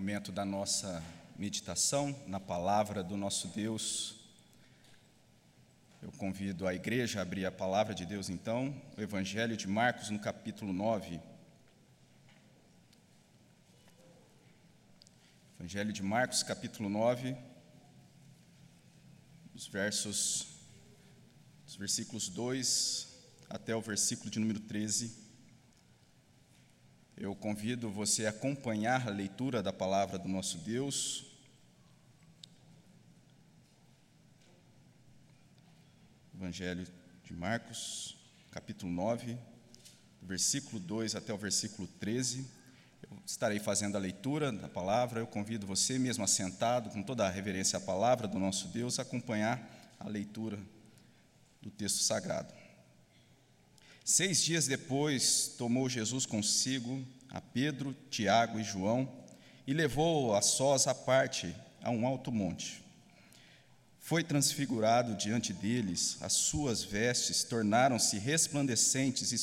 momento da nossa meditação na palavra do nosso Deus. Eu convido a igreja a abrir a palavra de Deus, então, o Evangelho de Marcos, no capítulo 9. Evangelho de Marcos, capítulo 9, os versos, os versículos 2 até o versículo de número 13. Eu convido você a acompanhar a leitura da palavra do nosso Deus. Evangelho de Marcos, capítulo 9, versículo 2 até o versículo 13. Eu estarei fazendo a leitura da palavra. Eu convido você, mesmo assentado, com toda a reverência à palavra do nosso Deus, a acompanhar a leitura do texto sagrado. Seis dias depois, tomou Jesus consigo a Pedro, Tiago e João e levou a sós à parte a um alto monte. Foi transfigurado diante deles, as suas vestes tornaram-se resplandecentes e,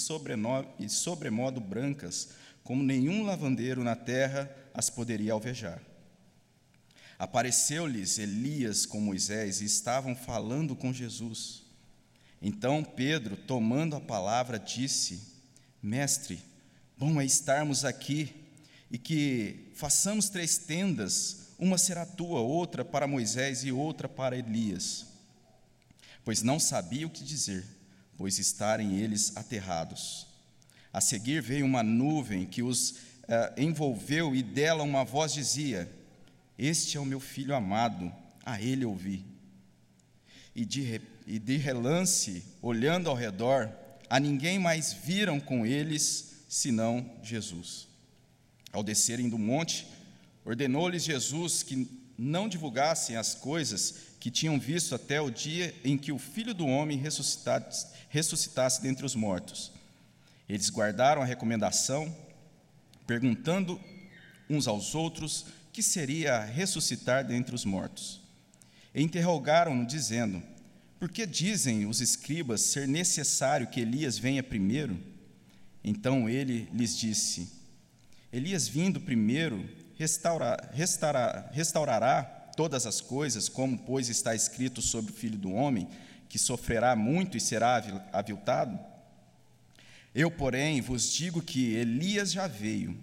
e sobremodo brancas, como nenhum lavandeiro na terra as poderia alvejar. Apareceu-lhes Elias com Moisés e estavam falando com Jesus. Então Pedro, tomando a palavra, disse: Mestre, bom é estarmos aqui e que façamos três tendas, uma será tua, outra para Moisés e outra para Elias. Pois não sabia o que dizer, pois estarem eles aterrados. A seguir veio uma nuvem que os eh, envolveu e dela uma voz dizia: Este é o meu filho amado, a ele ouvi. E de repente, e de relance, olhando ao redor, a ninguém mais viram com eles senão Jesus. Ao descerem do monte, ordenou-lhes Jesus que não divulgassem as coisas que tinham visto até o dia em que o Filho do Homem ressuscitasse, ressuscitasse dentre os mortos. Eles guardaram a recomendação, perguntando uns aos outros que seria ressuscitar dentre os mortos. E interrogaram-no, dizendo: por que dizem os escribas ser necessário que Elias venha primeiro? Então ele lhes disse: Elias vindo primeiro restaura, restaura, restaurará todas as coisas, como pois está escrito sobre o filho do homem, que sofrerá muito e será aviltado? Eu, porém, vos digo que Elias já veio,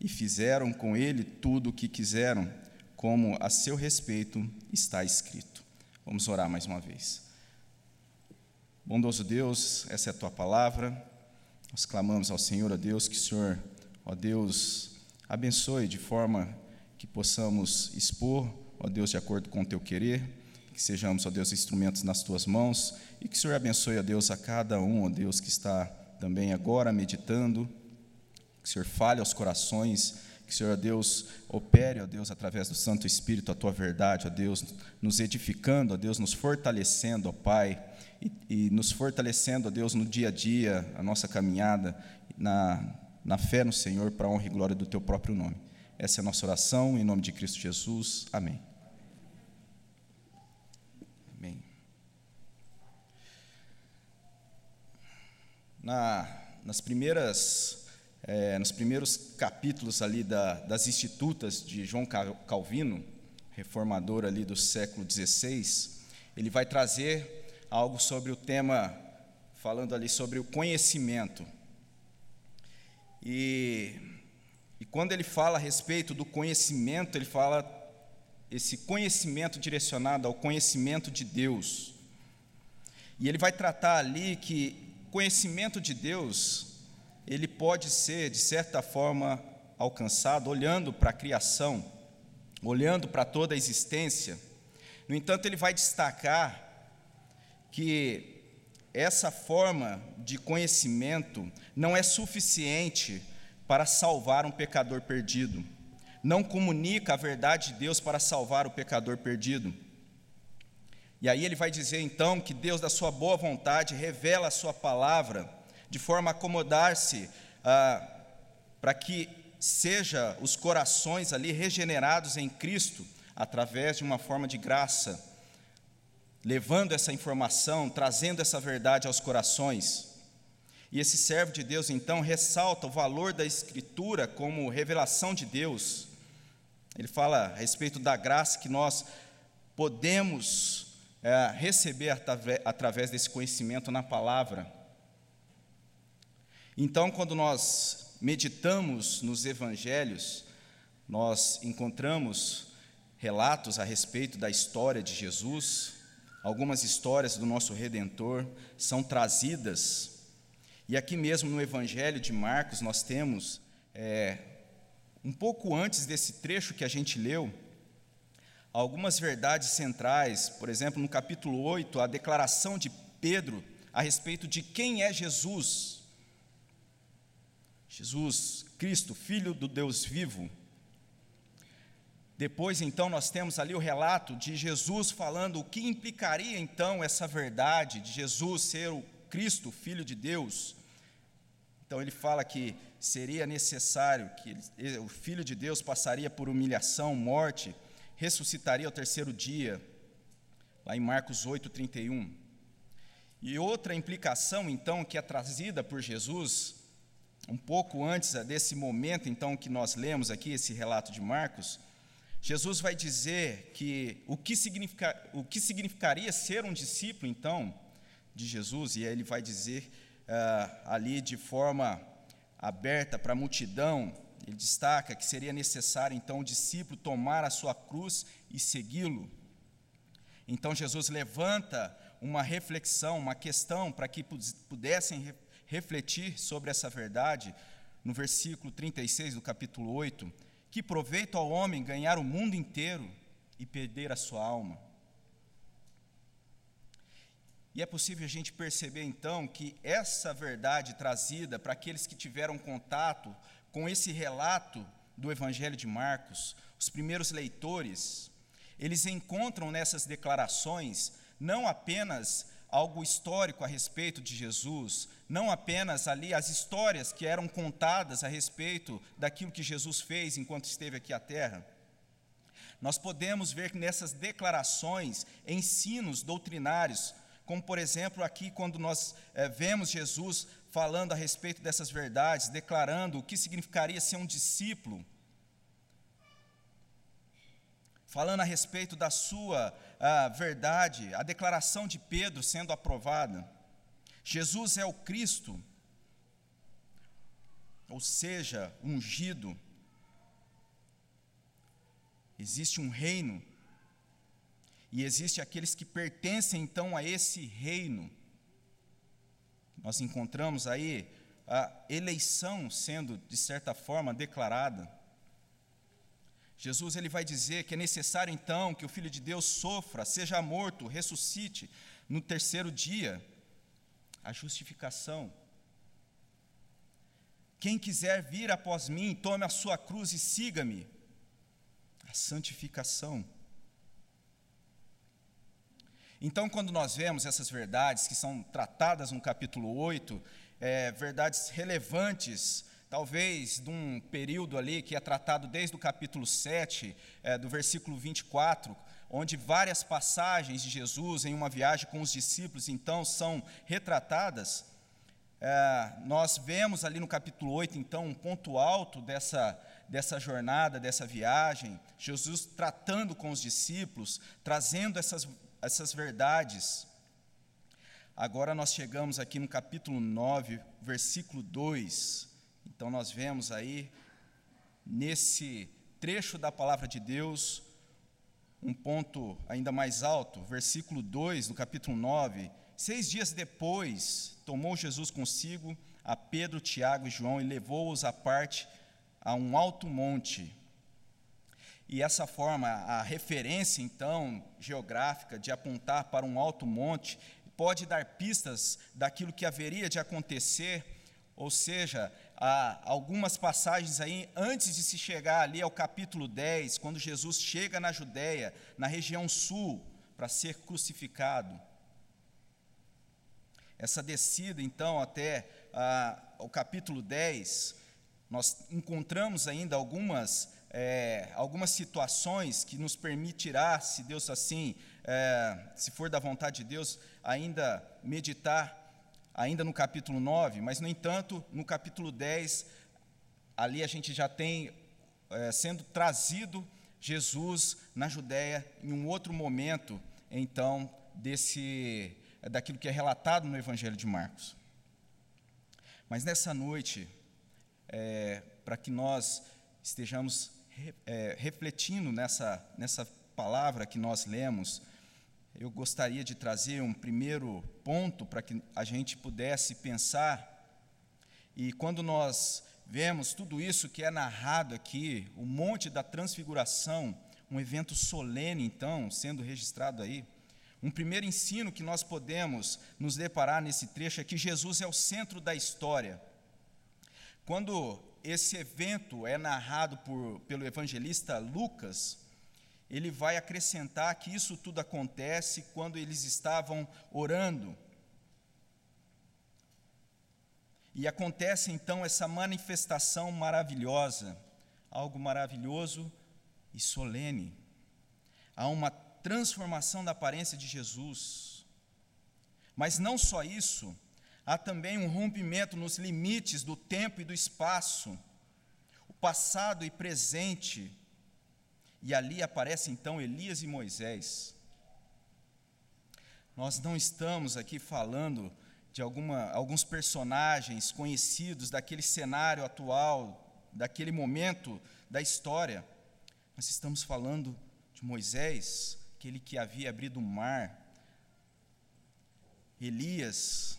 e fizeram com ele tudo o que quiseram, como a seu respeito está escrito. Vamos orar mais uma vez. Bondoso Deus, essa é a tua palavra. Nós clamamos ao Senhor, a Deus, que o Senhor, ó Deus, abençoe de forma que possamos expor, ó Deus, de acordo com o teu querer, que sejamos, ó Deus, instrumentos nas tuas mãos e que o Senhor abençoe, ó Deus, a cada um, ó Deus, que está também agora meditando, que o Senhor fale aos corações que, Senhor, Deus, opere, ó Deus, através do Santo Espírito a tua verdade, ó Deus, nos edificando, ó Deus, nos fortalecendo, ó Pai, e, e nos fortalecendo, ó Deus, no dia a dia, a nossa caminhada, na, na fé no Senhor, para a honra e glória do teu próprio nome. Essa é a nossa oração, em nome de Cristo Jesus. Amém. Amém. Na, nas primeiras é, nos primeiros capítulos ali da, das Institutas de João Calvino, reformador ali do século XVI, ele vai trazer algo sobre o tema, falando ali sobre o conhecimento. E, e quando ele fala a respeito do conhecimento, ele fala esse conhecimento direcionado ao conhecimento de Deus. E ele vai tratar ali que conhecimento de Deus ele pode ser, de certa forma, alcançado olhando para a criação, olhando para toda a existência. No entanto, ele vai destacar que essa forma de conhecimento não é suficiente para salvar um pecador perdido. Não comunica a verdade de Deus para salvar o pecador perdido. E aí ele vai dizer então que Deus, da sua boa vontade, revela a sua palavra de forma a acomodar-se ah, para que seja os corações ali regenerados em Cristo através de uma forma de graça, levando essa informação, trazendo essa verdade aos corações. E esse servo de Deus então ressalta o valor da Escritura como revelação de Deus, Ele fala a respeito da graça que nós podemos é, receber através desse conhecimento na palavra. Então, quando nós meditamos nos evangelhos, nós encontramos relatos a respeito da história de Jesus, algumas histórias do nosso Redentor são trazidas, e aqui mesmo no Evangelho de Marcos nós temos, é, um pouco antes desse trecho que a gente leu, algumas verdades centrais, por exemplo, no capítulo 8, a declaração de Pedro a respeito de quem é Jesus. Jesus Cristo, Filho do Deus vivo. Depois, então, nós temos ali o relato de Jesus falando o que implicaria, então, essa verdade de Jesus ser o Cristo, Filho de Deus. Então, ele fala que seria necessário que o Filho de Deus passaria por humilhação, morte, ressuscitaria ao terceiro dia, lá em Marcos 8, 31. E outra implicação, então, que é trazida por Jesus, um pouco antes desse momento, então, que nós lemos aqui, esse relato de Marcos, Jesus vai dizer que o que, significa, o que significaria ser um discípulo, então, de Jesus, e ele vai dizer uh, ali de forma aberta para a multidão, ele destaca que seria necessário então o discípulo tomar a sua cruz e segui-lo. Então Jesus levanta uma reflexão, uma questão para que pudessem refletir sobre essa verdade no versículo 36 do capítulo 8: Que proveito ao homem ganhar o mundo inteiro e perder a sua alma? E é possível a gente perceber então que essa verdade trazida para aqueles que tiveram contato com esse relato do Evangelho de Marcos, os primeiros leitores, eles encontram nessas declarações não apenas algo histórico a respeito de Jesus, não apenas ali as histórias que eram contadas a respeito daquilo que Jesus fez enquanto esteve aqui à terra. Nós podemos ver nessas declarações ensinos doutrinários, como por exemplo aqui quando nós é, vemos Jesus falando a respeito dessas verdades, declarando o que significaria ser um discípulo, falando a respeito da sua a verdade, a declaração de Pedro sendo aprovada. Jesus é o Cristo, ou seja, ungido. Existe um reino, e existe aqueles que pertencem então a esse reino. Nós encontramos aí a eleição sendo, de certa forma, declarada. Jesus ele vai dizer que é necessário então que o Filho de Deus sofra, seja morto, ressuscite no terceiro dia. A justificação. Quem quiser vir após mim, tome a sua cruz e siga-me. A santificação. Então, quando nós vemos essas verdades que são tratadas no capítulo 8, é, verdades relevantes, talvez de um período ali que é tratado desde o capítulo 7, é, do versículo 24, onde várias passagens de Jesus em uma viagem com os discípulos, então, são retratadas, é, nós vemos ali no capítulo 8, então, um ponto alto dessa, dessa jornada, dessa viagem, Jesus tratando com os discípulos, trazendo essas essas verdades. Agora nós chegamos aqui no capítulo 9, versículo 2. Então nós vemos aí, nesse trecho da palavra de Deus, um ponto ainda mais alto, versículo 2 do capítulo 9. Seis dias depois, tomou Jesus consigo a Pedro, Tiago e João e levou-os à parte a um alto monte e essa forma, a referência, então, geográfica de apontar para um alto monte, pode dar pistas daquilo que haveria de acontecer, ou seja, há algumas passagens aí, antes de se chegar ali ao capítulo 10, quando Jesus chega na Judéia, na região sul, para ser crucificado. Essa descida, então, até ah, o capítulo 10, nós encontramos ainda algumas é, algumas situações que nos permitirá, se Deus assim, é, se for da vontade de Deus, ainda meditar, ainda no capítulo 9, mas, no entanto, no capítulo 10, ali a gente já tem é, sendo trazido Jesus na Judéia em um outro momento, então, desse daquilo que é relatado no Evangelho de Marcos. Mas nessa noite, é, para que nós estejamos é, refletindo nessa, nessa palavra que nós lemos, eu gostaria de trazer um primeiro ponto para que a gente pudesse pensar. E quando nós vemos tudo isso que é narrado aqui, o Monte da Transfiguração, um evento solene, então, sendo registrado aí, um primeiro ensino que nós podemos nos deparar nesse trecho é que Jesus é o centro da história. Quando esse evento é narrado por, pelo evangelista Lucas, ele vai acrescentar que isso tudo acontece quando eles estavam orando. E acontece então essa manifestação maravilhosa, algo maravilhoso e solene. Há uma transformação da aparência de Jesus. Mas não só isso, há também um rompimento nos limites do tempo e do espaço, o passado e presente e ali aparece então Elias e Moisés. Nós não estamos aqui falando de alguma, alguns personagens conhecidos daquele cenário atual, daquele momento da história. Nós estamos falando de Moisés, aquele que havia abrido o mar, Elias,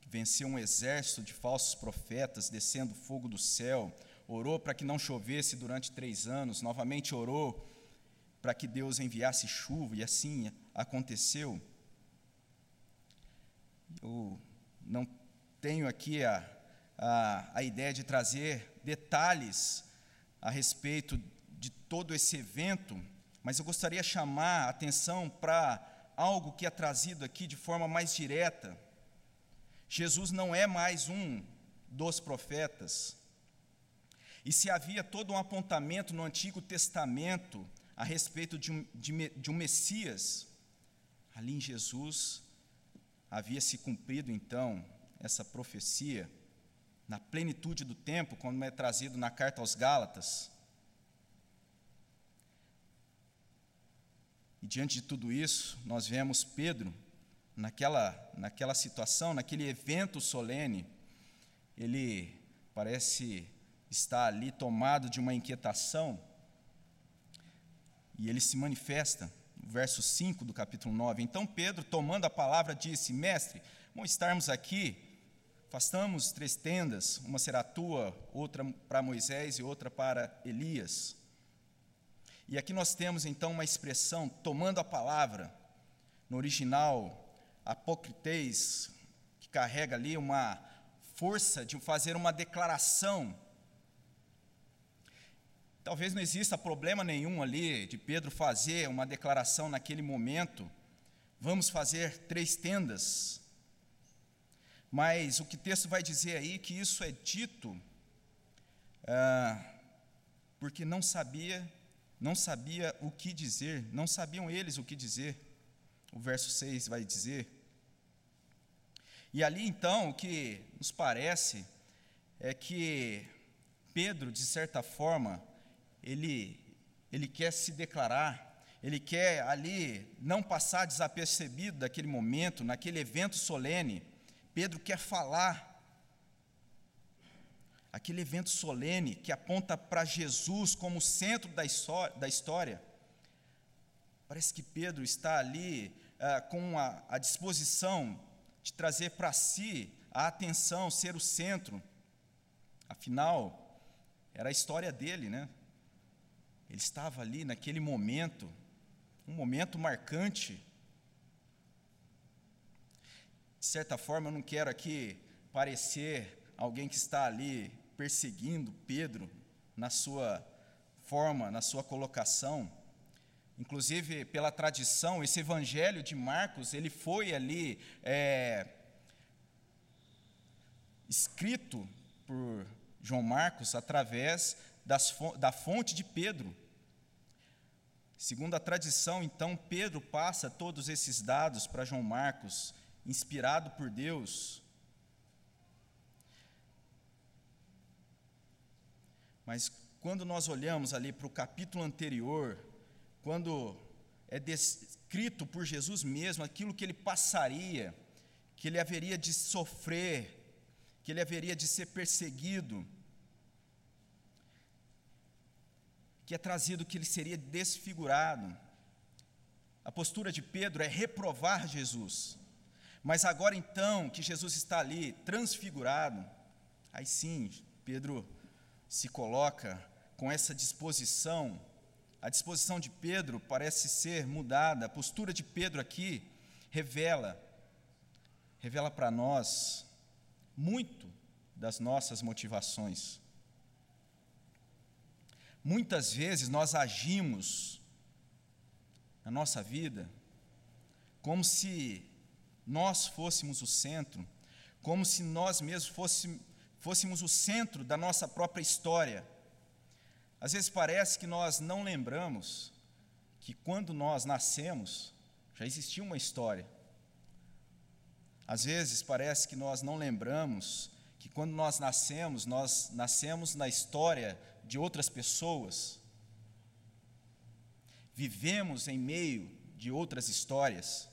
que venceu um exército de falsos profetas, descendo fogo do céu, orou para que não chovesse durante três anos, novamente orou para que Deus enviasse chuva, e assim aconteceu. Eu não tenho aqui a, a, a ideia de trazer detalhes a respeito de todo esse evento, mas eu gostaria de chamar a atenção para algo que é trazido aqui de forma mais direta. Jesus não é mais um dos profetas, e se havia todo um apontamento no Antigo Testamento a respeito de um, de, de um Messias, ali em Jesus havia se cumprido então essa profecia na plenitude do tempo, como é trazido na carta aos Gálatas. E diante de tudo isso, nós vemos Pedro naquela, naquela situação, naquele evento solene, ele parece está ali tomado de uma inquietação, e ele se manifesta, verso 5 do capítulo 9. Então Pedro, tomando a palavra, disse: Mestre, bom estarmos aqui, façamos três tendas, uma será tua, outra para Moisés e outra para Elias. E aqui nós temos então uma expressão, tomando a palavra, no original, apocritez, que carrega ali uma força de fazer uma declaração Talvez não exista problema nenhum ali de Pedro fazer uma declaração naquele momento. Vamos fazer três tendas. Mas o que o texto vai dizer aí que isso é dito ah, porque não sabia, não sabia o que dizer, não sabiam eles o que dizer. O verso 6 vai dizer. E ali então o que nos parece é que Pedro, de certa forma, ele, ele quer se declarar, ele quer ali não passar desapercebido daquele momento, naquele evento solene. Pedro quer falar. Aquele evento solene que aponta para Jesus como centro da história. Parece que Pedro está ali ah, com a, a disposição de trazer para si a atenção, ser o centro. Afinal, era a história dele, né? Ele estava ali naquele momento, um momento marcante. De certa forma, eu não quero aqui parecer alguém que está ali perseguindo Pedro na sua forma, na sua colocação. Inclusive, pela tradição, esse evangelho de Marcos, ele foi ali é, escrito por João Marcos através das, da fonte de Pedro. Segundo a tradição, então, Pedro passa todos esses dados para João Marcos, inspirado por Deus. Mas quando nós olhamos ali para o capítulo anterior, quando é descrito por Jesus mesmo aquilo que ele passaria, que ele haveria de sofrer, que ele haveria de ser perseguido, que é trazido que ele seria desfigurado. A postura de Pedro é reprovar Jesus. Mas agora então que Jesus está ali transfigurado, aí sim, Pedro se coloca com essa disposição. A disposição de Pedro parece ser mudada. A postura de Pedro aqui revela revela para nós muito das nossas motivações. Muitas vezes nós agimos na nossa vida como se nós fôssemos o centro, como se nós mesmos fôssemos, fôssemos o centro da nossa própria história. Às vezes parece que nós não lembramos que quando nós nascemos já existia uma história. Às vezes parece que nós não lembramos que quando nós nascemos, nós nascemos na história de outras pessoas. Vivemos em meio de outras histórias.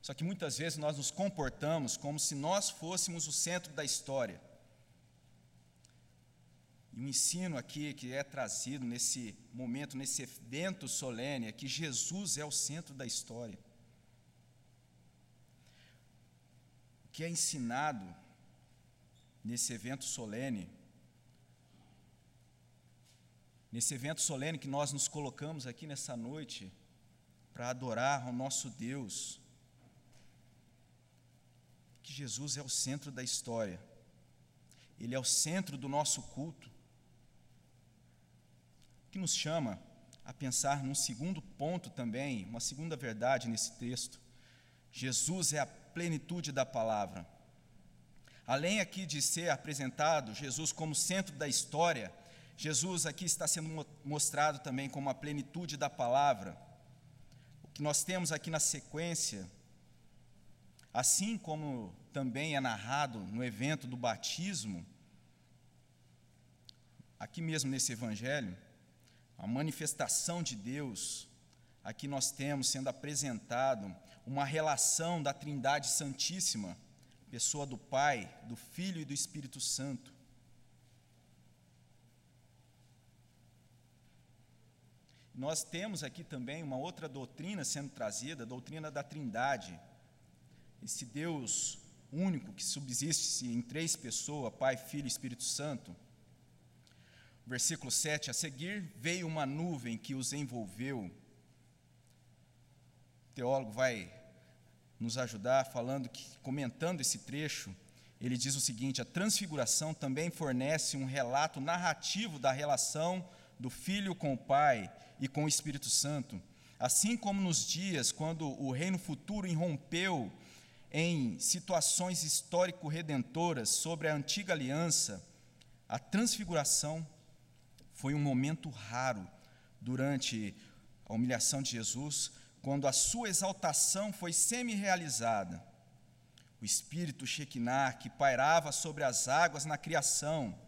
Só que muitas vezes nós nos comportamos como se nós fôssemos o centro da história. E o ensino aqui que é trazido nesse momento, nesse evento solene, é que Jesus é o centro da história. O que é ensinado nesse evento solene, nesse evento solene que nós nos colocamos aqui nessa noite para adorar ao nosso Deus, que Jesus é o centro da história, Ele é o centro do nosso culto, que nos chama a pensar num segundo ponto também, uma segunda verdade nesse texto. Jesus é a plenitude da palavra. Além aqui de ser apresentado Jesus como centro da história, Jesus aqui está sendo mostrado também como a plenitude da palavra. O que nós temos aqui na sequência Assim como também é narrado no evento do batismo, aqui mesmo nesse evangelho, a manifestação de Deus, aqui nós temos sendo apresentado uma relação da Trindade Santíssima, pessoa do Pai, do Filho e do Espírito Santo. Nós temos aqui também uma outra doutrina sendo trazida, a doutrina da Trindade esse Deus único que subsiste em três pessoas, Pai, Filho e Espírito Santo. Versículo 7: A seguir veio uma nuvem que os envolveu. O teólogo vai nos ajudar falando que, comentando esse trecho, ele diz o seguinte: a transfiguração também fornece um relato narrativo da relação do Filho com o Pai e com o Espírito Santo. Assim como nos dias quando o reino futuro irrompeu em situações histórico-redentoras sobre a antiga aliança, a transfiguração foi um momento raro durante a humilhação de Jesus, quando a sua exaltação foi semi-realizada. O espírito Shekinah, que pairava sobre as águas na criação,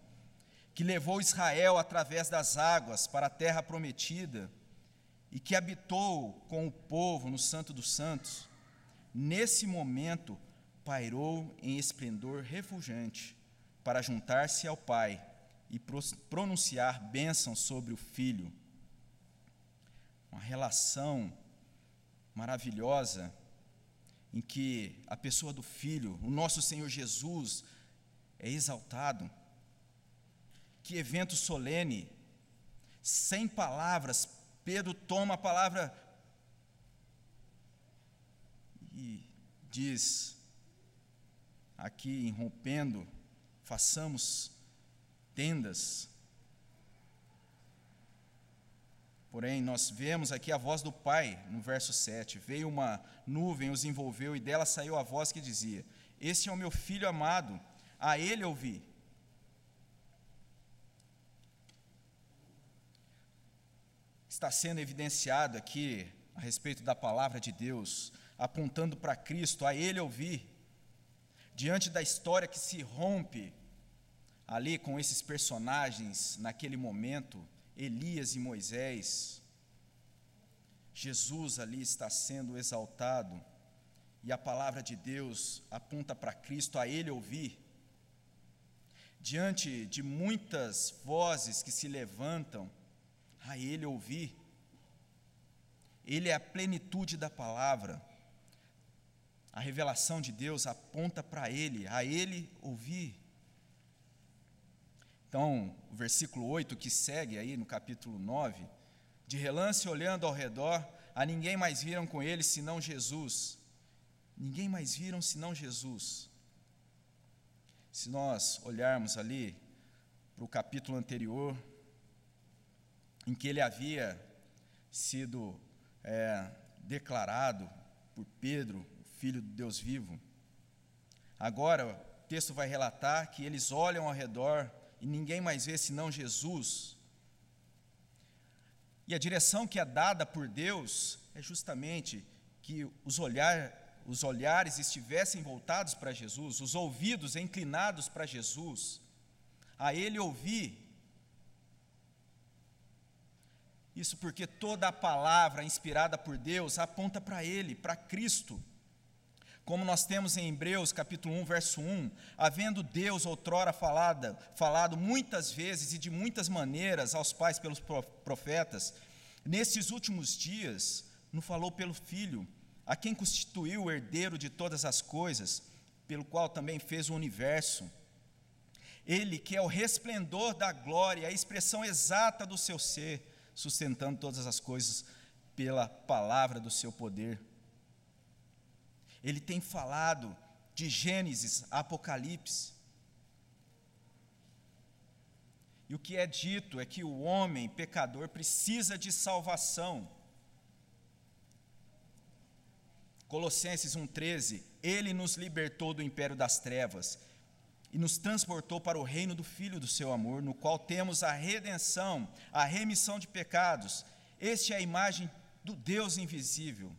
que levou Israel através das águas para a terra prometida e que habitou com o povo no Santo dos Santos, nesse momento, pairou em esplendor refulgente para juntar-se ao Pai e pronunciar bênção sobre o Filho. Uma relação maravilhosa em que a pessoa do Filho, o nosso Senhor Jesus, é exaltado. Que evento solene, sem palavras, Pedro toma a palavra e diz aqui, rompendo, façamos tendas. Porém, nós vemos aqui a voz do Pai, no verso 7. Veio uma nuvem, os envolveu, e dela saiu a voz que dizia: Este é o meu filho amado, a ele ouvi. Está sendo evidenciado aqui, a respeito da palavra de Deus, apontando para Cristo, a Ele ouvir, diante da história que se rompe, ali com esses personagens naquele momento, Elias e Moisés, Jesus ali está sendo exaltado e a palavra de Deus aponta para Cristo, a Ele ouvir. Diante de muitas vozes que se levantam, a Ele ouvir. Ele é a plenitude da palavra. A revelação de Deus aponta para Ele, a Ele ouvir. Então, o versículo 8 que segue aí no capítulo 9, de relance olhando ao redor, a ninguém mais viram com ele senão Jesus. Ninguém mais viram senão Jesus. Se nós olharmos ali para o capítulo anterior, em que ele havia sido é, declarado por Pedro, filho de Deus vivo, agora o texto vai relatar que eles olham ao redor e ninguém mais vê senão Jesus. E a direção que é dada por Deus é justamente que os, olhar, os olhares estivessem voltados para Jesus, os ouvidos inclinados para Jesus, a Ele ouvir. Isso porque toda a palavra inspirada por Deus aponta para Ele, para Cristo. Como nós temos em Hebreus capítulo 1, verso 1, havendo Deus outrora falada, falado muitas vezes e de muitas maneiras aos pais pelos profetas, nesses últimos dias nos falou pelo Filho, a quem constituiu o herdeiro de todas as coisas, pelo qual também fez o universo. Ele que é o resplendor da glória, a expressão exata do seu ser, sustentando todas as coisas pela palavra do seu poder ele tem falado de Gênesis Apocalipse. E o que é dito é que o homem pecador precisa de salvação. Colossenses 1,13: Ele nos libertou do império das trevas e nos transportou para o reino do Filho do seu amor, no qual temos a redenção, a remissão de pecados. Este é a imagem do Deus invisível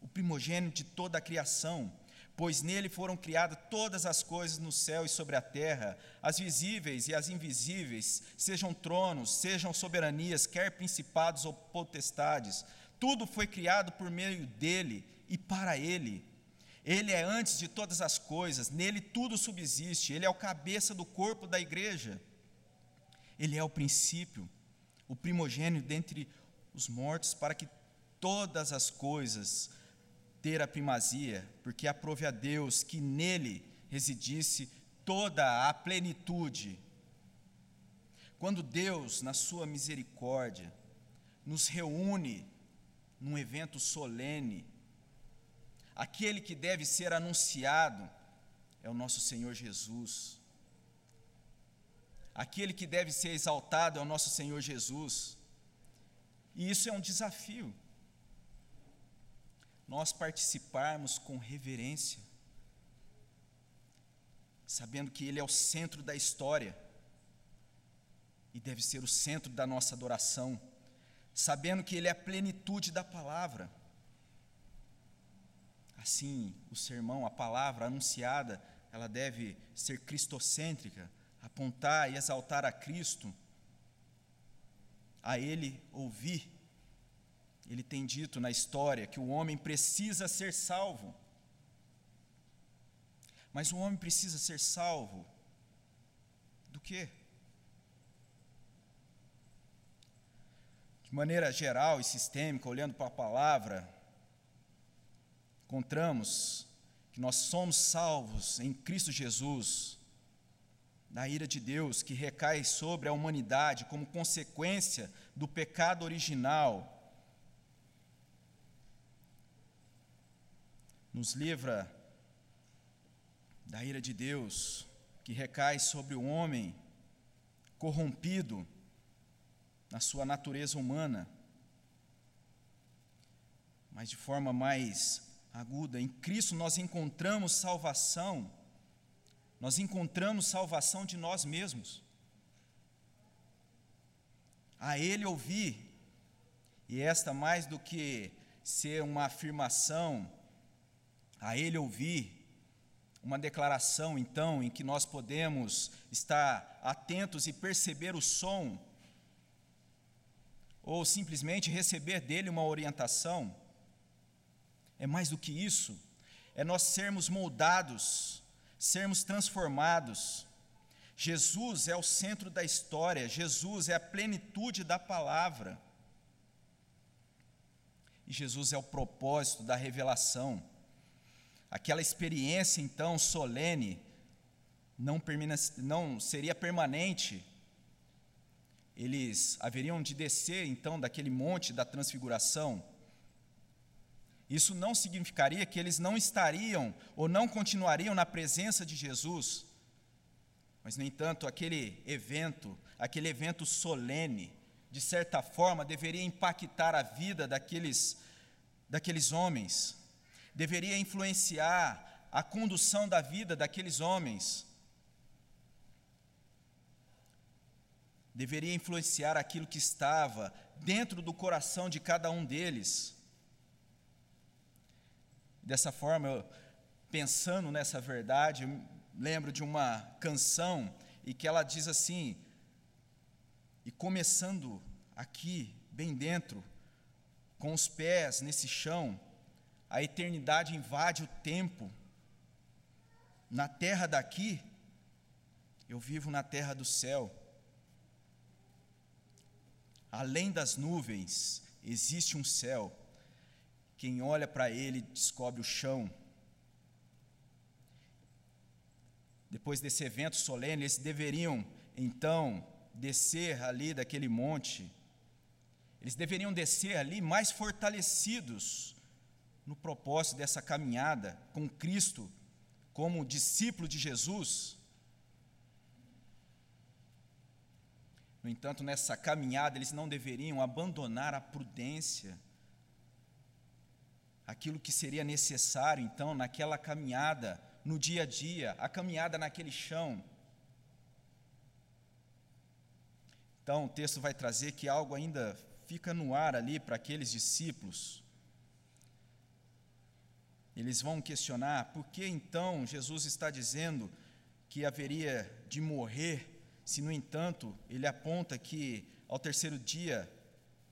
o primogênito de toda a criação, pois nele foram criadas todas as coisas no céu e sobre a terra, as visíveis e as invisíveis, sejam tronos, sejam soberanias, quer principados ou potestades, tudo foi criado por meio dele e para ele. Ele é antes de todas as coisas, nele tudo subsiste, ele é o cabeça do corpo da igreja. Ele é o princípio, o primogênito dentre os mortos, para que todas as coisas ter a primazia, porque aprove a Deus que nele residisse toda a plenitude. Quando Deus, na sua misericórdia, nos reúne num evento solene, aquele que deve ser anunciado é o nosso Senhor Jesus. Aquele que deve ser exaltado é o nosso Senhor Jesus. E isso é um desafio nós participarmos com reverência, sabendo que Ele é o centro da história e deve ser o centro da nossa adoração, sabendo que Ele é a plenitude da palavra. Assim, o sermão, a palavra anunciada, ela deve ser cristocêntrica, apontar e exaltar a Cristo, a Ele ouvir ele tem dito na história que o homem precisa ser salvo. Mas o homem precisa ser salvo do quê? De maneira geral e sistêmica, olhando para a palavra, encontramos que nós somos salvos em Cristo Jesus da ira de Deus que recai sobre a humanidade como consequência do pecado original nos livra da ira de Deus que recai sobre o homem corrompido na sua natureza humana, mas de forma mais aguda. Em Cristo nós encontramos salvação, nós encontramos salvação de nós mesmos. A Ele ouvir, e esta mais do que ser uma afirmação a Ele ouvir, uma declaração, então, em que nós podemos estar atentos e perceber o som, ou simplesmente receber dele uma orientação. É mais do que isso, é nós sermos moldados, sermos transformados. Jesus é o centro da história, Jesus é a plenitude da palavra. E Jesus é o propósito da revelação. Aquela experiência, então, solene, não, não seria permanente. Eles haveriam de descer, então, daquele monte da transfiguração. Isso não significaria que eles não estariam ou não continuariam na presença de Jesus. Mas, no entanto, aquele evento, aquele evento solene, de certa forma, deveria impactar a vida daqueles, daqueles homens deveria influenciar a condução da vida daqueles homens. Deveria influenciar aquilo que estava dentro do coração de cada um deles. Dessa forma, eu, pensando nessa verdade, eu lembro de uma canção e que ela diz assim: e começando aqui, bem dentro, com os pés nesse chão, a eternidade invade o tempo. Na terra daqui, eu vivo na terra do céu. Além das nuvens, existe um céu. Quem olha para ele descobre o chão. Depois desse evento solene, eles deveriam então descer ali daquele monte. Eles deveriam descer ali mais fortalecidos no propósito dessa caminhada com Cristo como discípulo de Jesus. No entanto, nessa caminhada, eles não deveriam abandonar a prudência, aquilo que seria necessário, então, naquela caminhada, no dia a dia, a caminhada naquele chão. Então, o texto vai trazer que algo ainda fica no ar ali para aqueles discípulos. Eles vão questionar por que então Jesus está dizendo que haveria de morrer, se no entanto ele aponta que ao terceiro dia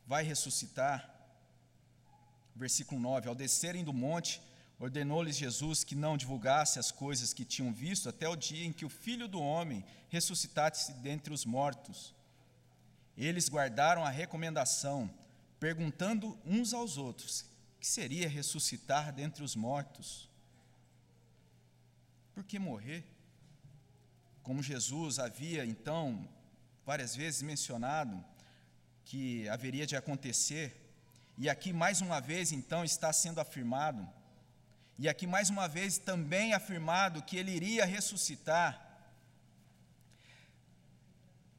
vai ressuscitar. Versículo 9: Ao descerem do monte, ordenou-lhes Jesus que não divulgasse as coisas que tinham visto até o dia em que o filho do homem ressuscitasse dentre os mortos. Eles guardaram a recomendação, perguntando uns aos outros: que seria ressuscitar dentre os mortos. Por que morrer? Como Jesus havia então várias vezes mencionado que haveria de acontecer, e aqui mais uma vez então está sendo afirmado, e aqui mais uma vez também afirmado que ele iria ressuscitar.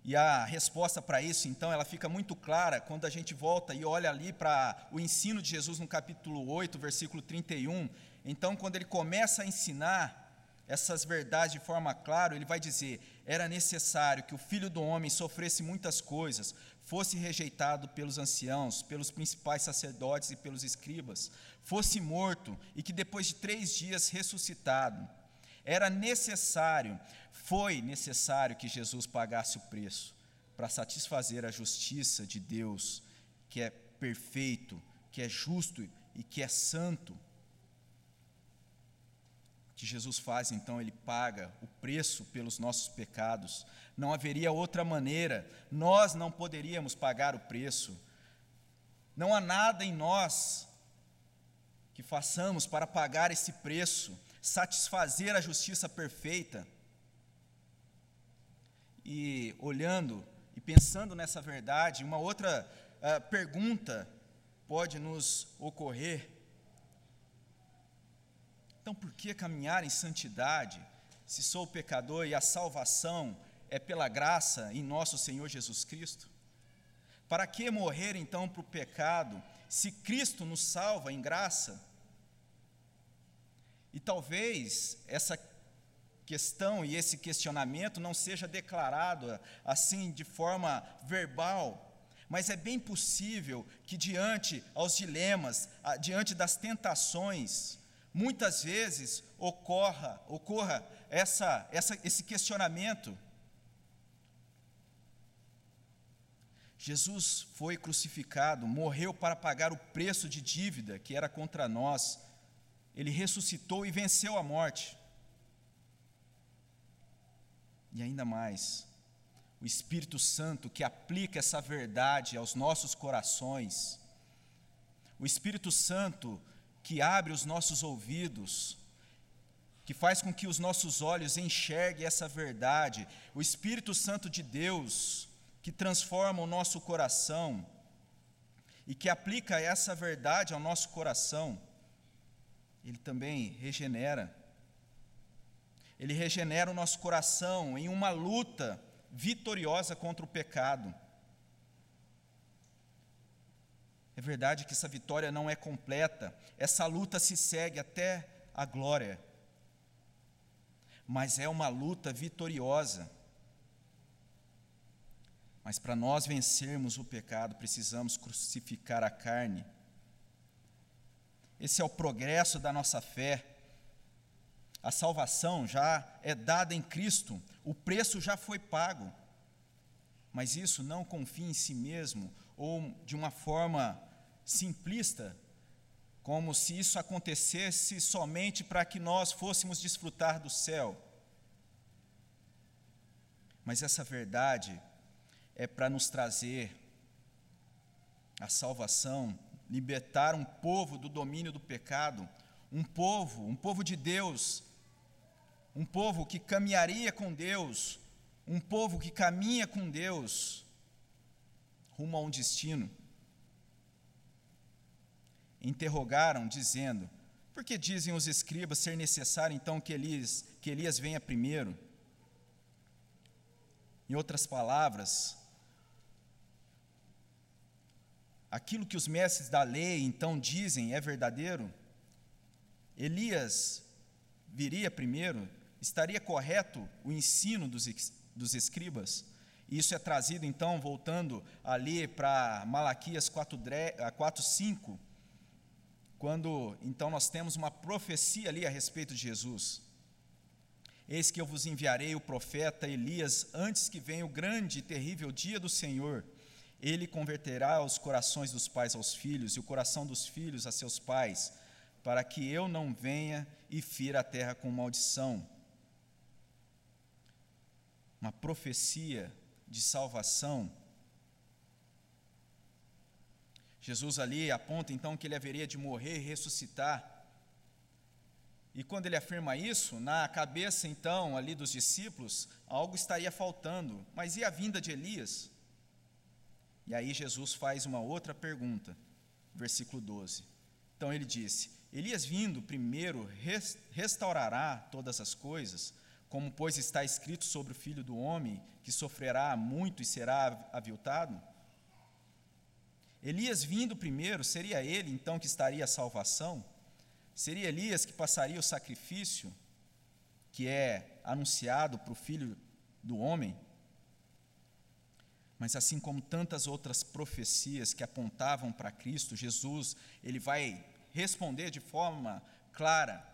E a resposta para isso, então, ela fica muito clara quando a gente volta e olha ali para o ensino de Jesus no capítulo 8, versículo 31. Então, quando ele começa a ensinar essas verdades de forma clara, ele vai dizer: era necessário que o filho do homem sofresse muitas coisas, fosse rejeitado pelos anciãos, pelos principais sacerdotes e pelos escribas, fosse morto e que depois de três dias ressuscitado. Era necessário foi necessário que Jesus pagasse o preço para satisfazer a justiça de Deus, que é perfeito, que é justo e que é santo. Que Jesus faz, então, ele paga o preço pelos nossos pecados. Não haveria outra maneira, nós não poderíamos pagar o preço. Não há nada em nós que façamos para pagar esse preço, satisfazer a justiça perfeita e olhando e pensando nessa verdade, uma outra uh, pergunta pode nos ocorrer. Então, por que caminhar em santidade, se sou pecador e a salvação é pela graça em nosso Senhor Jesus Cristo? Para que morrer então para o pecado, se Cristo nos salva em graça? E talvez essa questão e esse questionamento não seja declarado assim de forma verbal, mas é bem possível que diante aos dilemas, diante das tentações, muitas vezes ocorra, ocorra essa, essa, esse questionamento. Jesus foi crucificado, morreu para pagar o preço de dívida que era contra nós. Ele ressuscitou e venceu a morte. E ainda mais, o Espírito Santo que aplica essa verdade aos nossos corações, o Espírito Santo que abre os nossos ouvidos, que faz com que os nossos olhos enxerguem essa verdade, o Espírito Santo de Deus que transforma o nosso coração e que aplica essa verdade ao nosso coração, ele também regenera. Ele regenera o nosso coração em uma luta vitoriosa contra o pecado. É verdade que essa vitória não é completa, essa luta se segue até a glória, mas é uma luta vitoriosa. Mas para nós vencermos o pecado, precisamos crucificar a carne. Esse é o progresso da nossa fé. A salvação já é dada em Cristo, o preço já foi pago. Mas isso não confia em si mesmo ou de uma forma simplista, como se isso acontecesse somente para que nós fôssemos desfrutar do céu. Mas essa verdade é para nos trazer a salvação, libertar um povo do domínio do pecado, um povo, um povo de Deus, um povo que caminharia com Deus, um povo que caminha com Deus rumo a um destino. Interrogaram, dizendo: Por que dizem os escribas ser necessário então que Elias, que Elias venha primeiro? Em outras palavras, aquilo que os mestres da lei então dizem é verdadeiro? Elias viria primeiro? Estaria correto o ensino dos, dos escribas? Isso é trazido então, voltando ali para Malaquias 4,5, quando então nós temos uma profecia ali a respeito de Jesus. Eis que eu vos enviarei o profeta Elias antes que venha o grande e terrível dia do Senhor ele converterá os corações dos pais aos filhos e o coração dos filhos a seus pais, para que eu não venha e fira a terra com maldição. Uma profecia de salvação. Jesus ali aponta então que ele haveria de morrer e ressuscitar. E quando ele afirma isso, na cabeça então ali dos discípulos, algo estaria faltando. Mas e a vinda de Elias? E aí Jesus faz uma outra pergunta, versículo 12. Então ele disse: Elias vindo primeiro restaurará todas as coisas, como pois está escrito sobre o filho do homem, que sofrerá muito e será aviltado? Elias vindo primeiro, seria ele então que estaria a salvação? Seria Elias que passaria o sacrifício que é anunciado para o filho do homem? Mas assim como tantas outras profecias que apontavam para Cristo, Jesus, ele vai responder de forma clara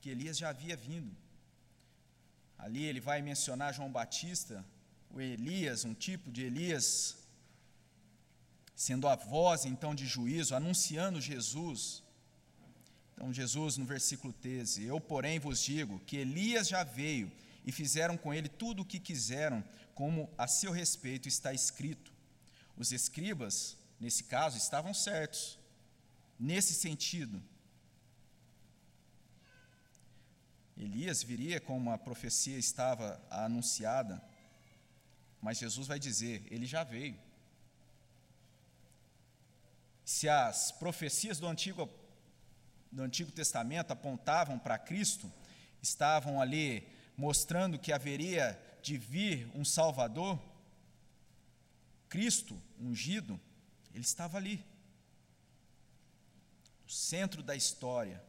que Elias já havia vindo. Ali ele vai mencionar João Batista, o Elias, um tipo de Elias, sendo a voz então de juízo, anunciando Jesus. Então, Jesus, no versículo 13: Eu, porém, vos digo que Elias já veio e fizeram com ele tudo o que quiseram, como a seu respeito está escrito. Os escribas, nesse caso, estavam certos, nesse sentido. Elias viria como a profecia estava anunciada, mas Jesus vai dizer: ele já veio. Se as profecias do Antigo, do Antigo Testamento apontavam para Cristo, estavam ali mostrando que haveria de vir um Salvador, Cristo ungido, ele estava ali, no centro da história.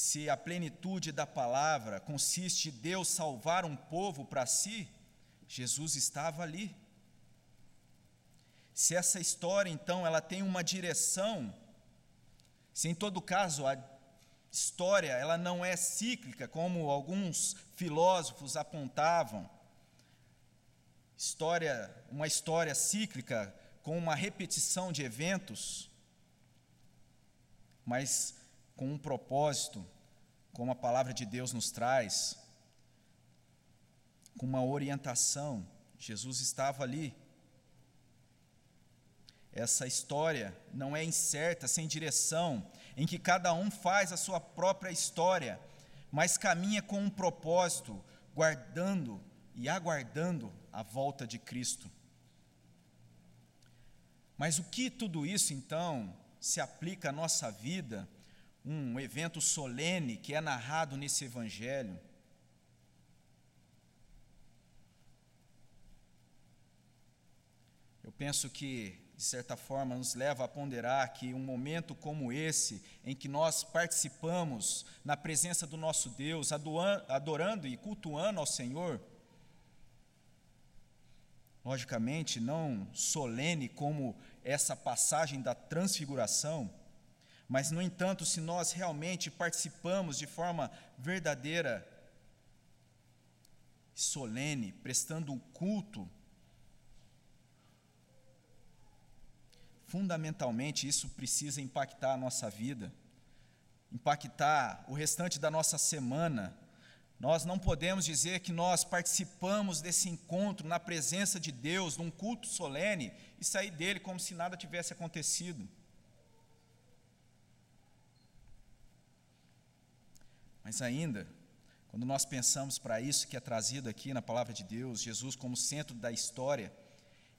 Se a plenitude da palavra consiste em Deus salvar um povo para si, Jesus estava ali. se essa história então ela tem uma direção, se em todo caso a história ela não é cíclica, como alguns filósofos apontavam, história, uma história cíclica com uma repetição de eventos, mas com um propósito, como a palavra de Deus nos traz, com uma orientação. Jesus estava ali. Essa história não é incerta, sem direção, em que cada um faz a sua própria história, mas caminha com um propósito, guardando e aguardando a volta de Cristo. Mas o que tudo isso então se aplica à nossa vida? Um evento solene que é narrado nesse evangelho. Eu penso que, de certa forma, nos leva a ponderar que um momento como esse, em que nós participamos na presença do nosso Deus, adorando e cultuando ao Senhor, logicamente não solene como essa passagem da transfiguração, mas, no entanto, se nós realmente participamos de forma verdadeira, solene, prestando um culto, fundamentalmente isso precisa impactar a nossa vida, impactar o restante da nossa semana, nós não podemos dizer que nós participamos desse encontro na presença de Deus, num culto solene, e sair dele como se nada tivesse acontecido. Mas ainda, quando nós pensamos para isso que é trazido aqui na palavra de Deus, Jesus como centro da história,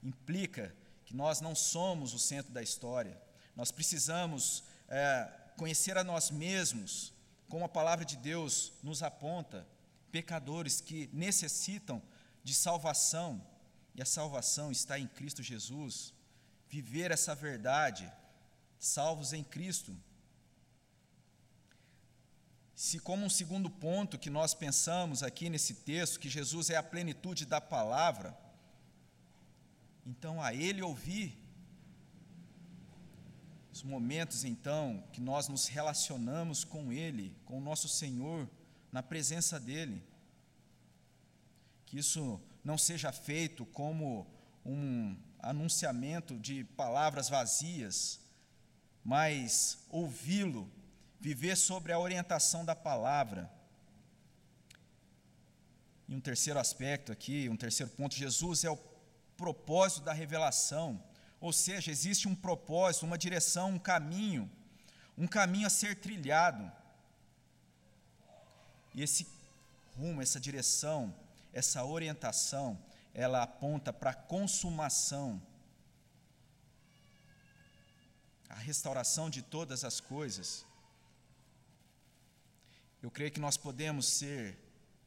implica que nós não somos o centro da história. Nós precisamos é, conhecer a nós mesmos, como a palavra de Deus nos aponta, pecadores que necessitam de salvação, e a salvação está em Cristo Jesus. Viver essa verdade, salvos em Cristo. Se, como um segundo ponto que nós pensamos aqui nesse texto, que Jesus é a plenitude da palavra, então a Ele ouvir, os momentos então que nós nos relacionamos com Ele, com o nosso Senhor, na presença dEle. Que isso não seja feito como um anunciamento de palavras vazias, mas ouvi-lo, viver sobre a orientação da palavra. E um terceiro aspecto aqui, um terceiro ponto, Jesus é o propósito da revelação. Ou seja, existe um propósito, uma direção, um caminho, um caminho a ser trilhado. E esse rumo, essa direção, essa orientação, ela aponta para a consumação, a restauração de todas as coisas. Eu creio que nós podemos ser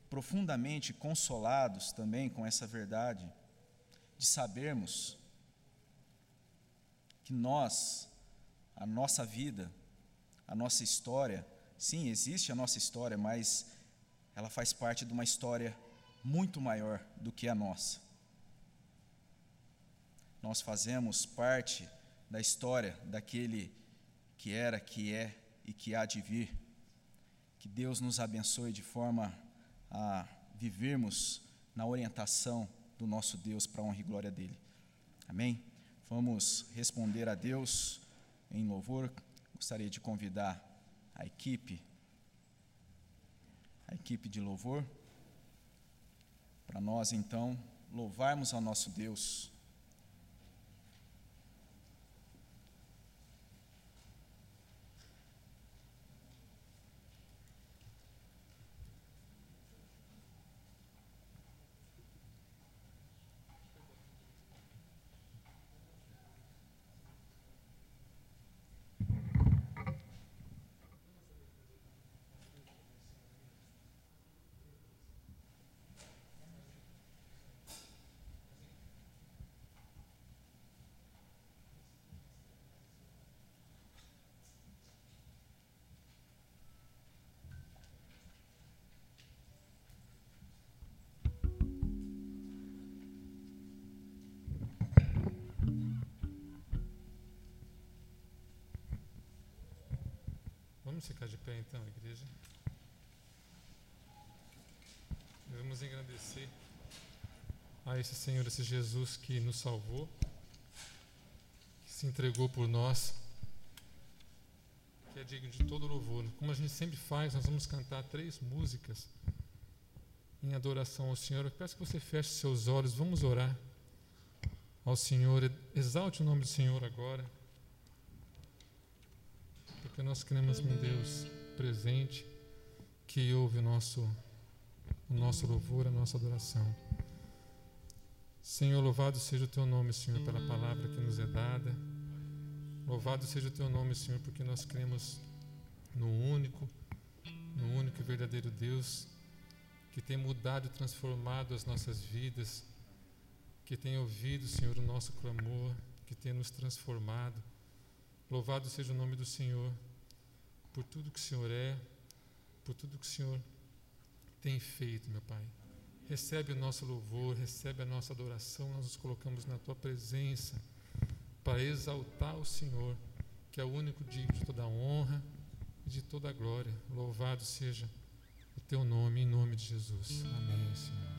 profundamente consolados também com essa verdade, de sabermos que nós, a nossa vida, a nossa história, sim, existe a nossa história, mas ela faz parte de uma história muito maior do que a nossa. Nós fazemos parte da história daquele que era, que é e que há de vir. Que Deus nos abençoe de forma a vivermos na orientação do nosso Deus para a honra e glória dele. Amém? Vamos responder a Deus em louvor. Gostaria de convidar a equipe, a equipe de louvor, para nós então louvarmos ao nosso Deus Vamos ficar de pé então, igreja. Vamos agradecer a esse Senhor, esse Jesus que nos salvou, que se entregou por nós, que é digno de todo louvor. Como a gente sempre faz, nós vamos cantar três músicas em adoração ao Senhor. Eu peço que você feche seus olhos, vamos orar ao Senhor, exalte o nome do Senhor agora, porque nós queremos um Deus presente que ouve o nosso, o nosso louvor, a nossa adoração. Senhor, louvado seja o teu nome, Senhor, pela palavra que nos é dada. Louvado seja o teu nome, Senhor, porque nós cremos no único, no único e verdadeiro Deus que tem mudado e transformado as nossas vidas que tem ouvido, Senhor, o nosso clamor, que tem nos transformado. Louvado seja o nome do Senhor por tudo que o Senhor é, por tudo que o Senhor tem feito, meu Pai. Recebe o nosso louvor, recebe a nossa adoração, nós nos colocamos na tua presença para exaltar o Senhor, que é o único digno de toda a honra e de toda a glória. Louvado seja o teu nome, em nome de Jesus. Amém, Senhor.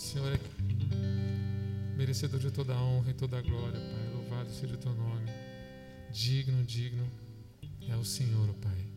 Senhor, é merecedor de toda a honra e toda a glória, Pai. Louvado seja o teu nome. Digno, digno é o Senhor, oh Pai.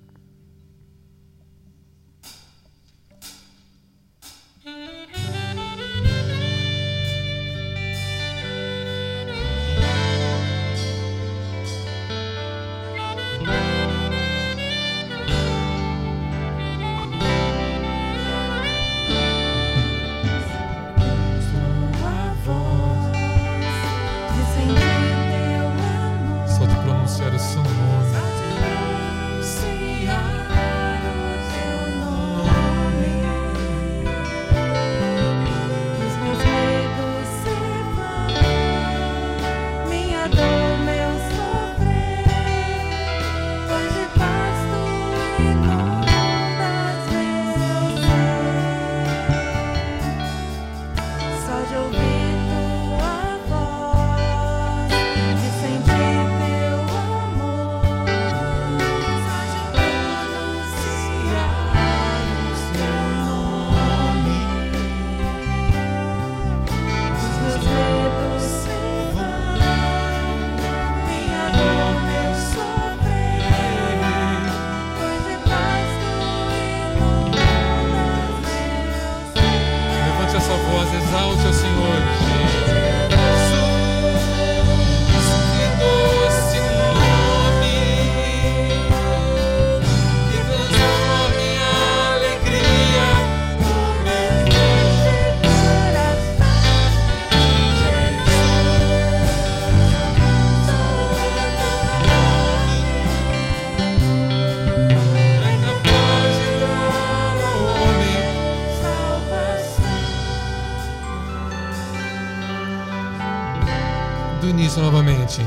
do início novamente.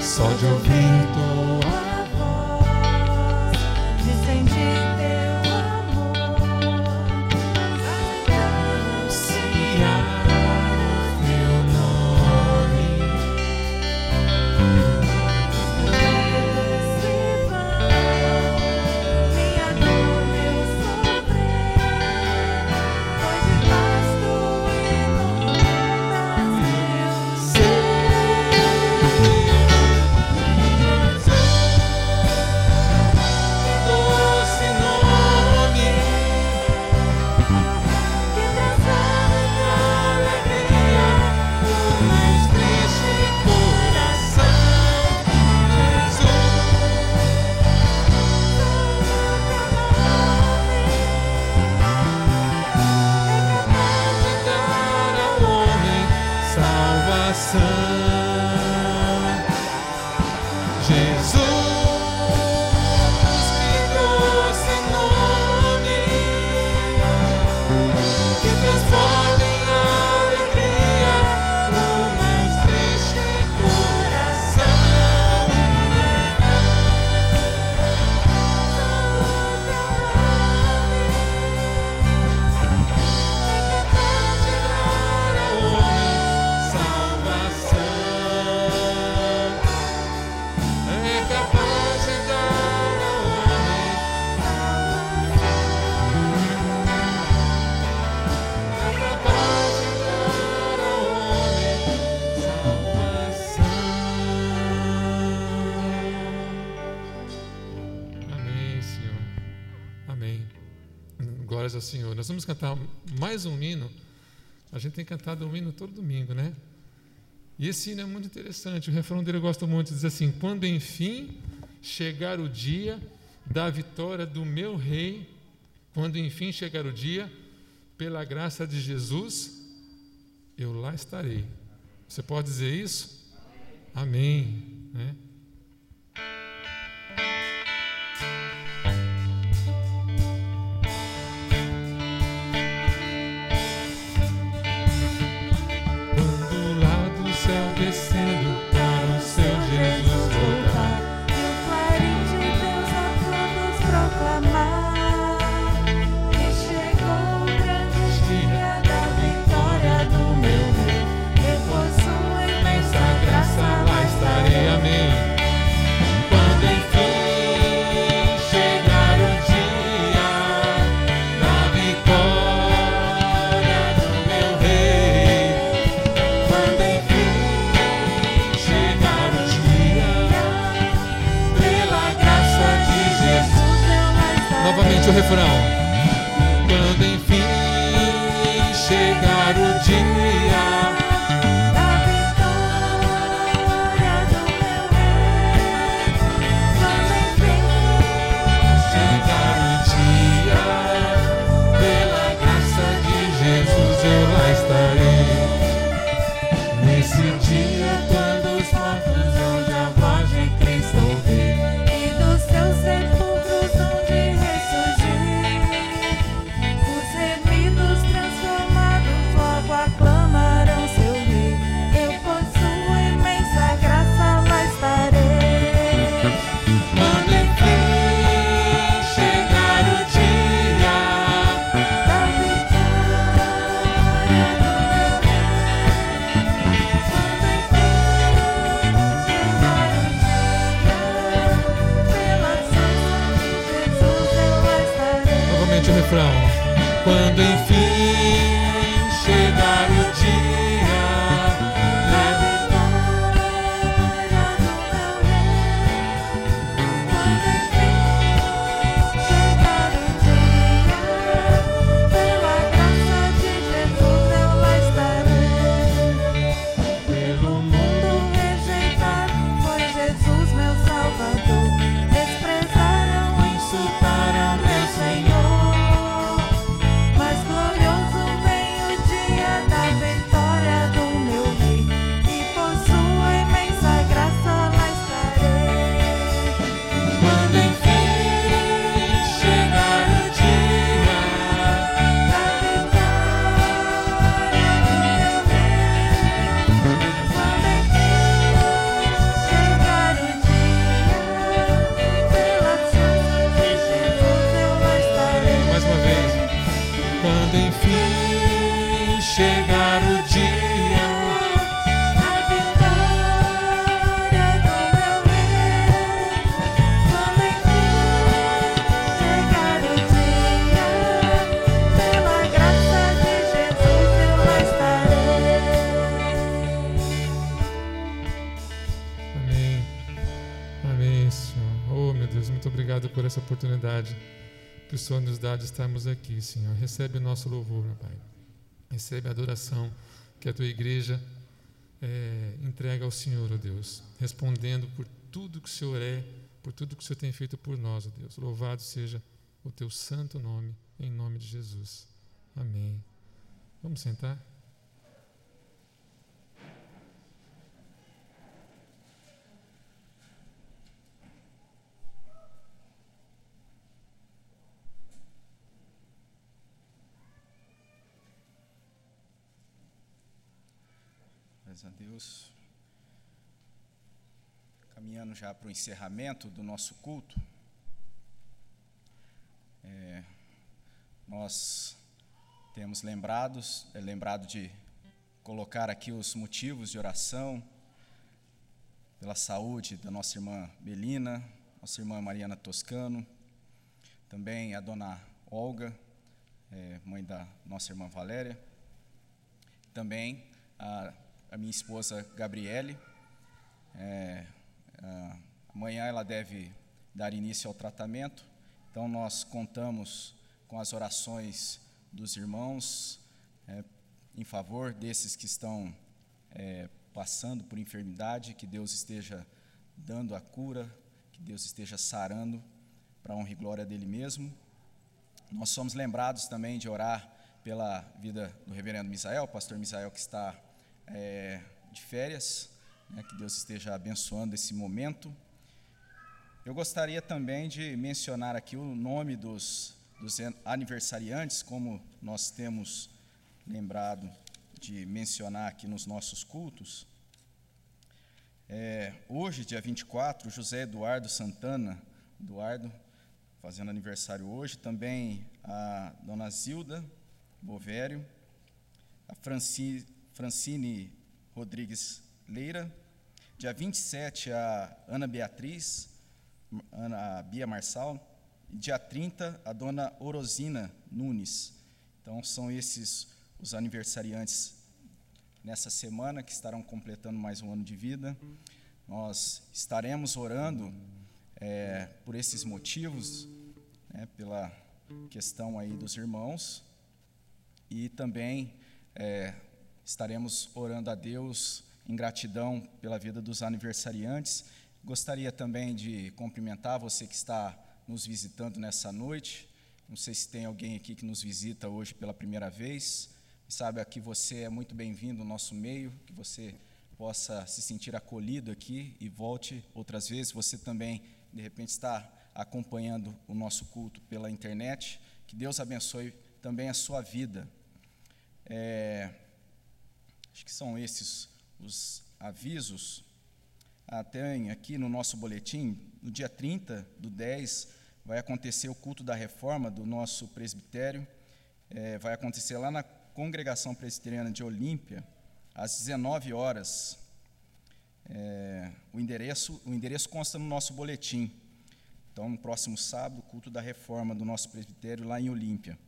Só de ouvir tua Glórias ao Senhor. Nós vamos cantar mais um hino. A gente tem cantado um hino todo domingo, né? E esse hino é muito interessante. O refrão dele eu gosto muito. Diz assim: Quando enfim chegar o dia da vitória do meu rei, quando enfim chegar o dia, pela graça de Jesus, eu lá estarei. Você pode dizer isso? Amém. Né? Novamente o Senhor nos dá de estarmos aqui, Senhor. Recebe o nosso louvor, Pai. Recebe a adoração que a tua igreja eh, entrega ao Senhor, ó Deus, respondendo por tudo que o Senhor é, por tudo que o Senhor tem feito por nós, ó Deus. Louvado seja o teu santo nome, em nome de Jesus. Amém. Vamos sentar? Graças a Deus. Caminhando já para o encerramento do nosso culto. É, nós temos lembrados, é lembrado de colocar aqui os motivos de oração pela saúde da nossa irmã Melina, nossa irmã Mariana Toscano, também a dona Olga, é, mãe da nossa irmã Valéria, também a, a minha esposa Gabriele. É, amanhã ela deve dar início ao tratamento, então nós contamos com as orações dos irmãos é, em favor desses que estão é, passando por enfermidade, que Deus esteja dando a cura, que Deus esteja sarando para honra e glória dele mesmo. Nós somos lembrados também de orar pela vida do reverendo Misael, pastor Misael que está é, de férias, né, que Deus esteja abençoando esse momento. Eu gostaria também de mencionar aqui o nome dos, dos aniversariantes, como nós temos lembrado de mencionar aqui nos nossos cultos. É, hoje, dia 24, José Eduardo Santana, Eduardo, fazendo aniversário hoje, também a dona Zilda Bovério, a Franci, Francine Rodrigues Leira, dia 27, a Ana Beatriz, Ana Bia Marçal, dia 30, a dona Orosina Nunes. Então, são esses os aniversariantes nessa semana que estarão completando mais um ano de vida. Nós estaremos orando é, por esses motivos, né, pela questão aí dos irmãos, e também é, estaremos orando a Deus em gratidão pela vida dos aniversariantes. Gostaria também de cumprimentar você que está nos visitando nessa noite. Não sei se tem alguém aqui que nos visita hoje pela primeira vez. Saiba que você é muito bem-vindo no nosso meio, que você possa se sentir acolhido aqui e volte outras vezes. Você também, de repente, está acompanhando o nosso culto pela internet. Que Deus abençoe também a sua vida. É, acho que são esses os avisos. Ah, tem aqui no nosso boletim, no dia 30 do 10, vai acontecer o culto da reforma do nosso presbitério. É, vai acontecer lá na Congregação Presbiteriana de Olímpia, às 19 horas. É, o, endereço, o endereço consta no nosso boletim. Então, no próximo sábado, culto da reforma do nosso presbitério lá em Olímpia.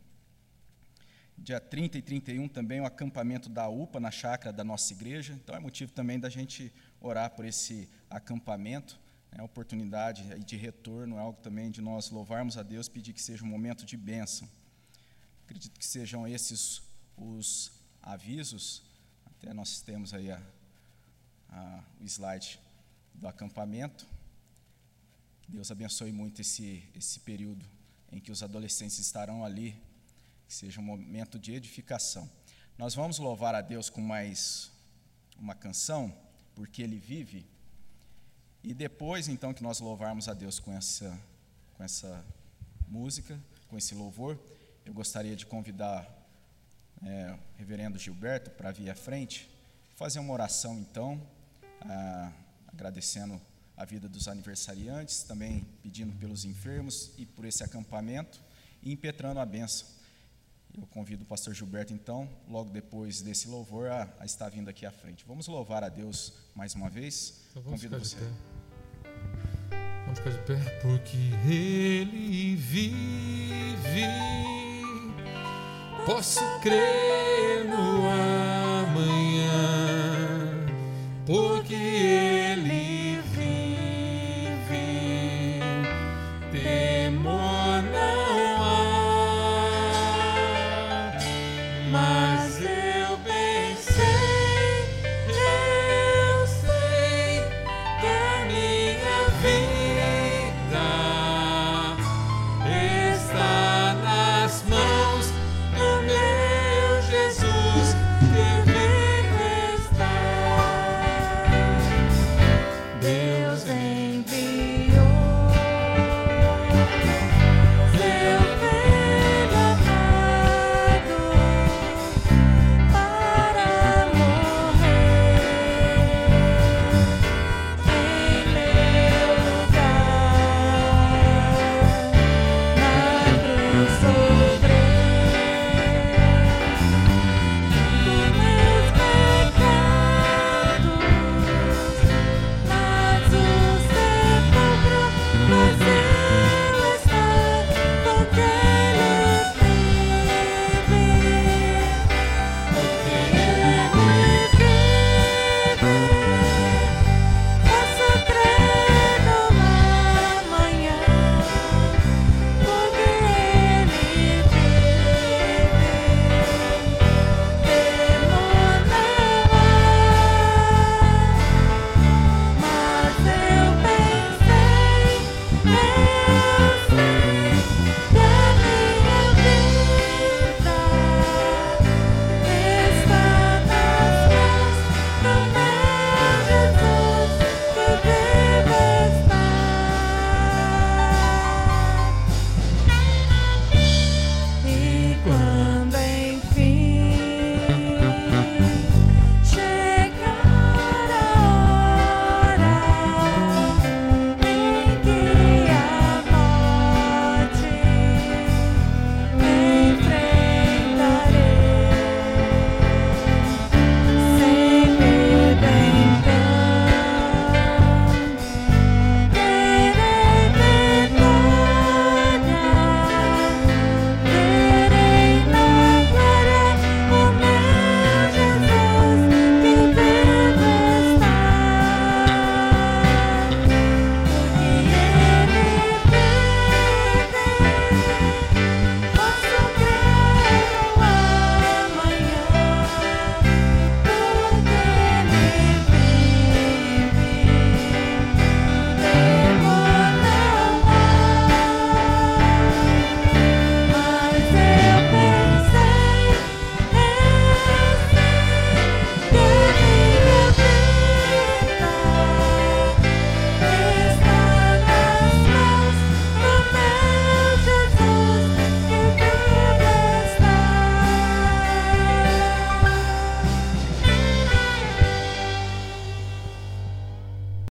Dia 30 e 31 também o acampamento da UPA na chácara da nossa igreja. Então é motivo também da gente orar por esse acampamento. É né, oportunidade de retorno, é algo também de nós louvarmos a Deus, pedir que seja um momento de bênção. Acredito que sejam esses os avisos, até nós temos aí a, a, o slide do acampamento. Deus abençoe muito esse, esse período em que os adolescentes estarão ali, que seja um momento de edificação. Nós vamos louvar a Deus com mais uma canção, porque Ele vive, e depois então que nós louvarmos a Deus com essa, com essa música, com esse louvor, eu gostaria de convidar é, o reverendo Gilberto para vir à frente, fazer uma oração então, ah, agradecendo a vida dos aniversariantes, também pedindo pelos enfermos e por esse acampamento e impetrando a benção. Eu convido o pastor Gilberto, então, logo depois desse louvor, a, a estar vindo aqui à frente. Vamos louvar a Deus mais uma vez. Então vamos convido você. Vamos ficar de pé. Porque Ele vive. Posso crer no amanhã, porque